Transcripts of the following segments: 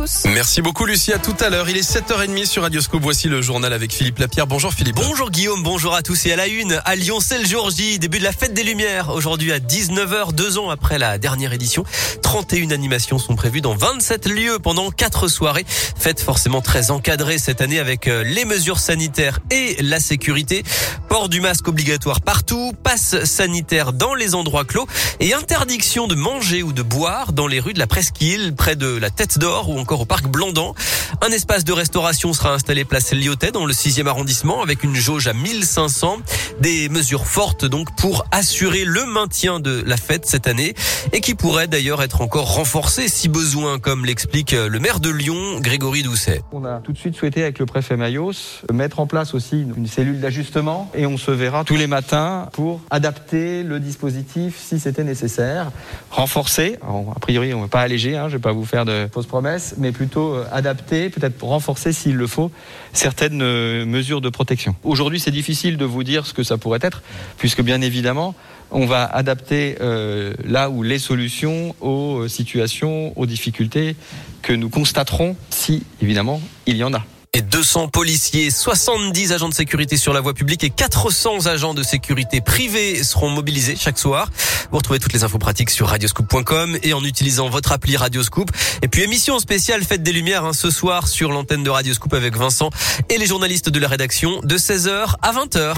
tous. Merci beaucoup Lucie, à tout à l'heure. Il est 7h30 sur Radioscope. Voici le journal avec Philippe Lapierre. Bonjour Philippe. Bonjour Guillaume, bonjour à tous et à la une. À Lyon, c'est le jour J, début de la fête des Lumières. Aujourd'hui à 19h, deux ans après la dernière édition. 31 animations sont prévues dans 27 lieux pendant 4 soirées. Fête forcément très encadrée cette année avec euh, les mesures sanitaires et la sécurité. Port du masque obligatoire partout, passe sanitaire dans les endroits clos et interdiction de manger ou de boire dans les rues de la Presqu'île, près de la Tête d'Or ou encore au parc Blandan. Un espace de restauration sera installé place Lyotet dans le 6e arrondissement avec une jauge à 1500. Des mesures fortes donc pour assurer le maintien de la fête cette année et qui pourrait d'ailleurs être encore renforcées si besoin, comme l'explique le maire de Lyon, Grégory Doucet. On a tout de suite souhaité avec le préfet Mayos mettre en place aussi une cellule d'ajustement et on se verra tous les matins pour adapter le dispositif si c'était nécessaire, renforcer. a priori, on ne va pas alléger, hein, je ne vais pas vous faire de fausses promesses, mais plutôt euh, adapter, peut-être renforcer s'il le faut, certaines euh, mesures de protection. Aujourd'hui, c'est difficile de vous dire ce que ça pourrait être, puisque bien évidemment, on va adapter euh, là où les solutions aux situations, aux difficultés que nous constaterons si, évidemment, il y en a et 200 policiers, 70 agents de sécurité sur la voie publique et 400 agents de sécurité privés seront mobilisés chaque soir. Vous retrouvez toutes les infos pratiques sur radioscoop.com et en utilisant votre appli Radioscoop. Et puis émission spéciale Fête des Lumières hein, ce soir sur l'antenne de Radioscoop avec Vincent et les journalistes de la rédaction de 16h à 20h.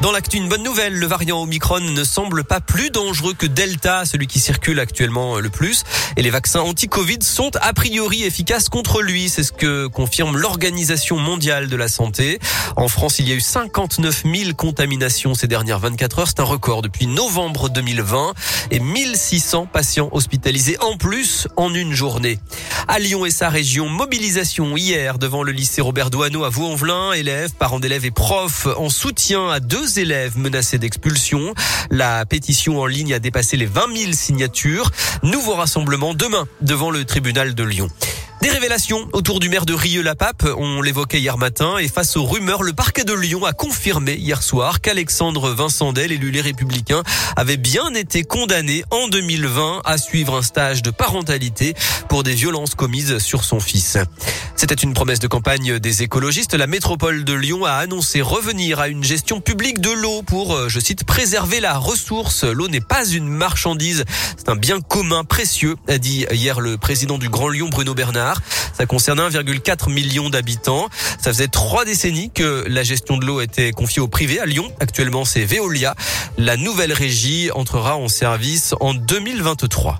Dans l'actu, une bonne nouvelle, le variant Omicron ne semble pas plus dangereux que Delta, celui qui circule actuellement le plus. Et les vaccins anti-Covid sont a priori efficaces contre lui. C'est ce que confirme l'Organisation mondiale de la santé. En France, il y a eu 59 000 contaminations ces dernières 24 heures. C'est un record depuis novembre 2020 et 1600 patients hospitalisés en plus en une journée. À Lyon et sa région, mobilisation hier devant le lycée Robert Douaneau à Vaux-en-Velin. Élèves, parents d'élèves et profs en soutien à deux élèves menacés d'expulsion. La pétition en ligne a dépassé les 20 000 signatures. Nouveau rassemblement demain devant le tribunal de Lyon. Des révélations autour du maire de Rieux-la-Pape, on l'évoquait hier matin, et face aux rumeurs, le parquet de Lyon a confirmé hier soir qu'Alexandre Vincent Del, élu Les Républicains, avait bien été condamné en 2020 à suivre un stage de parentalité pour des violences commises sur son fils. C'était une promesse de campagne des écologistes. La métropole de Lyon a annoncé revenir à une gestion publique de l'eau pour, euh, je cite, préserver la ressource. L'eau n'est pas une marchandise, c'est un bien commun précieux, a dit hier le président du Grand Lyon, Bruno Bernard. Ça concerne 1,4 million d'habitants. Ça faisait trois décennies que la gestion de l'eau était confiée au privé à Lyon. Actuellement, c'est Veolia. La nouvelle régie entrera en service en 2023.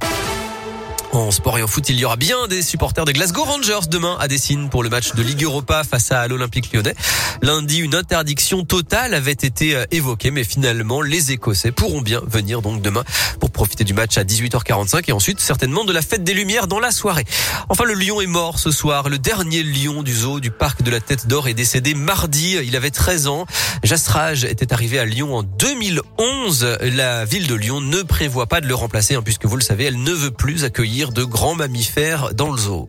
En sport et en foot, il y aura bien des supporters des Glasgow Rangers demain à Dessine pour le match de Ligue Europa face à l'Olympique lyonnais. Lundi, une interdiction totale avait été euh, évoquée, mais finalement, les Écossais pourront bien venir donc demain pour profiter du match à 18h45 et ensuite certainement de la fête des Lumières dans la soirée. Enfin, le lion est mort ce soir. Le dernier lion du zoo du parc de la Tête d'Or est décédé mardi. Il avait 13 ans. Jastrage était arrivé à Lyon en 2011. La ville de Lyon ne prévoit pas de le remplacer, hein, puisque vous le savez, elle ne veut plus accueillir de grands mammifères dans le zoo.